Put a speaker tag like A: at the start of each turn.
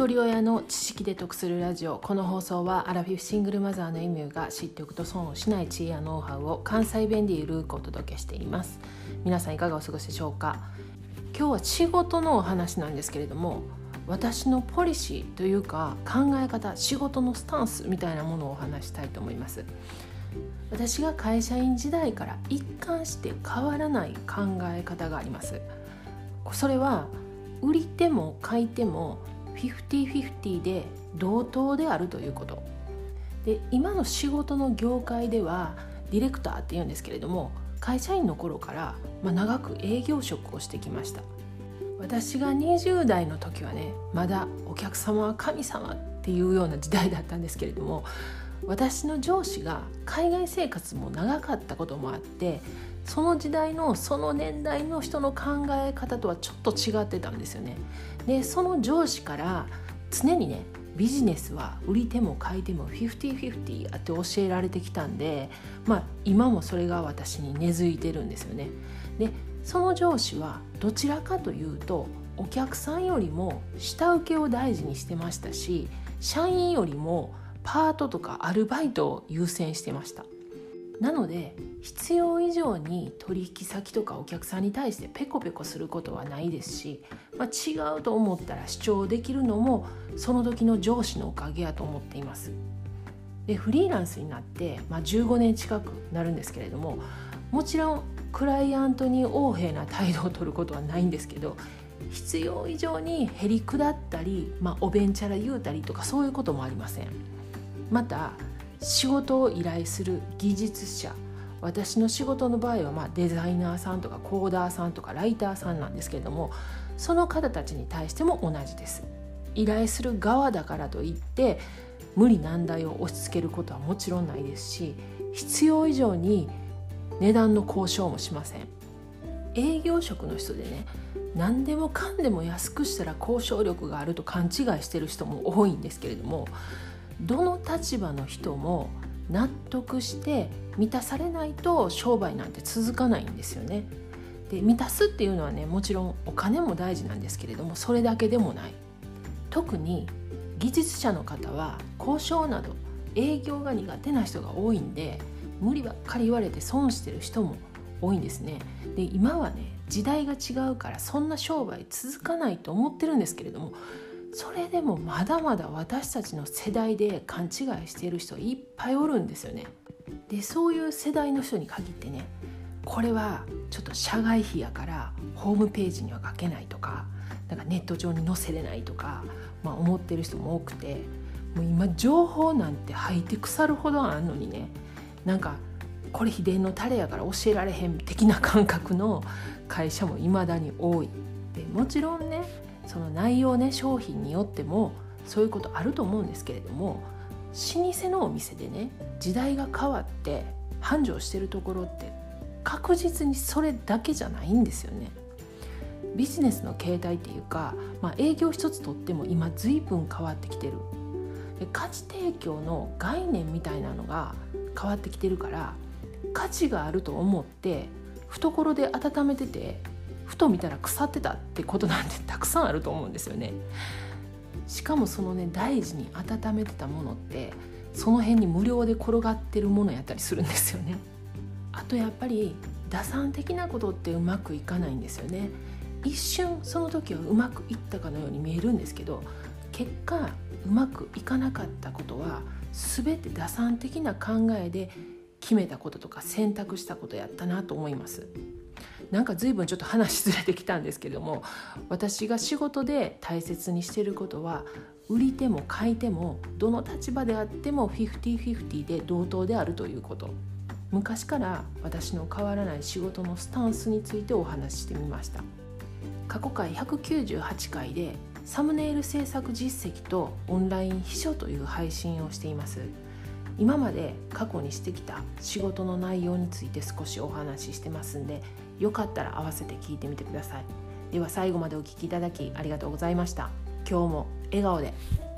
A: 一人親の知識で得するラジオ。この放送はアラフィフシングルマザーのエミューが知っておくと損をしない知恵やノウハウを関西弁でゆるくお届けしています。皆さんいかがお過ごしでしょうか？今日は仕事のお話なんですけれども私のポリシーというか考え方仕事のスタンスみたいなものをお話したいと思います。私が会社員時代から一貫して変わらない考え方があります。それは売り手も買い手も50-50で同等であるということ。で今の仕事の業界ではディレクターって言うんですけれども会社員の頃から、まあ、長く営業職をしてきました。私が20代の時はねまだお客様は神様っていうような時代だったんですけれども私の上司が海外生活も長かったこともあってその時代のその年代の人の考え方とはちょっと違ってたんですよね。でその上司から常にねビジネスは売り手も買い手も50-50って教えられてきたんで、まあ、今もそれが私に根付いてるんですよね。でその上司はどちらかというとお客さんよりも下請けを大事にしてましたし社員よりもパートとかアルバイトを優先してましたなので必要以上に取引先とかお客さんに対してペコペコすることはないですし、まあ、違うと思ったら主張できるのもその時の上司のおかげやと思っています。でフリーランスになって、まあ、15年近くなるんですけれどももちろんクライアントに横柄な態度を取ることはないんですけど必要以上にへりくだったり、まあ、おべんちゃら言うたりとかそういうこともありません。また仕事を依頼する技術者。私の仕事の場合はまデザイナーさんとかコーダーさんとかライターさんなんですけれどもその方たちに対しても同じです。依頼する側だからといって無理難題を押し付けることはもちろんないですし必要以上に値段の交渉もしません。営業職の人でね何でもかんでも安くしたら交渉力があると勘違いしてる人も多いんですけれどもどの立場の人も納得して満たされないと商売なんて続かないんですよね。で満たすっていうのはねもちろんお金も大事なんですけれどもそれだけでもない特に技術者の方は交渉など営業が苦手な人が多いんで無理ばっかり言われて損してる人も多いんですねで今はね時代が違うからそんな商売続かないと思ってるんですけれどもそれでもまだまだ私たちの世代で勘違いしている人いっぱいおるんですよね。でそういう世代の人に限ってねこれはちょっと社外費やからホームページには書けないとかなんかネット上に載せれないとか、まあ、思ってる人も多くてもう今情報なんて吐いて腐るほどあんのにねなんかこれ秘伝のタレやから教えられへん的な感覚の会社もいまだに多い。でもちろんねその内容ね商品によってもそういうことあると思うんですけれども老舗のお店でね時代が変わって繁盛してるところって確実にそれだけじゃないんですよね。ビジネスの形態っていうか、まあ、営業一つとっても今随分変わってきてるで価値提供の概念みたいなのが変わってきてるから価値があると思って懐で温めててふと見たら腐ってたってことなんてたくさんあると思うんですよね。しかもそのね大事に温めてたものってその辺に無料で転がってるものやったりするんですよね。あとやっぱり打算的なことってうまくいかないんですよね。一瞬その時はうまくいったかのように見えるんですけど結果うまくいかなかったことは全て打算的な考えで決めたこととか選択したことやったなと思います。なんか随分ちょっと話ずれてきたんですけれども私が仕事で大切にしてることは売り手も買い手もどの立場であっても50-50で同等であるということ。昔から私の変わらない仕事のスタンスについてお話ししてみました。過去回198回でサムネイル制作実績とオンライン秘書という配信をしています。今まで過去にしてきた仕事の内容について少しお話ししてますんでよかったら合わせて聞いてみてください。では最後までお聴きいただきありがとうございました。今日も笑顔で。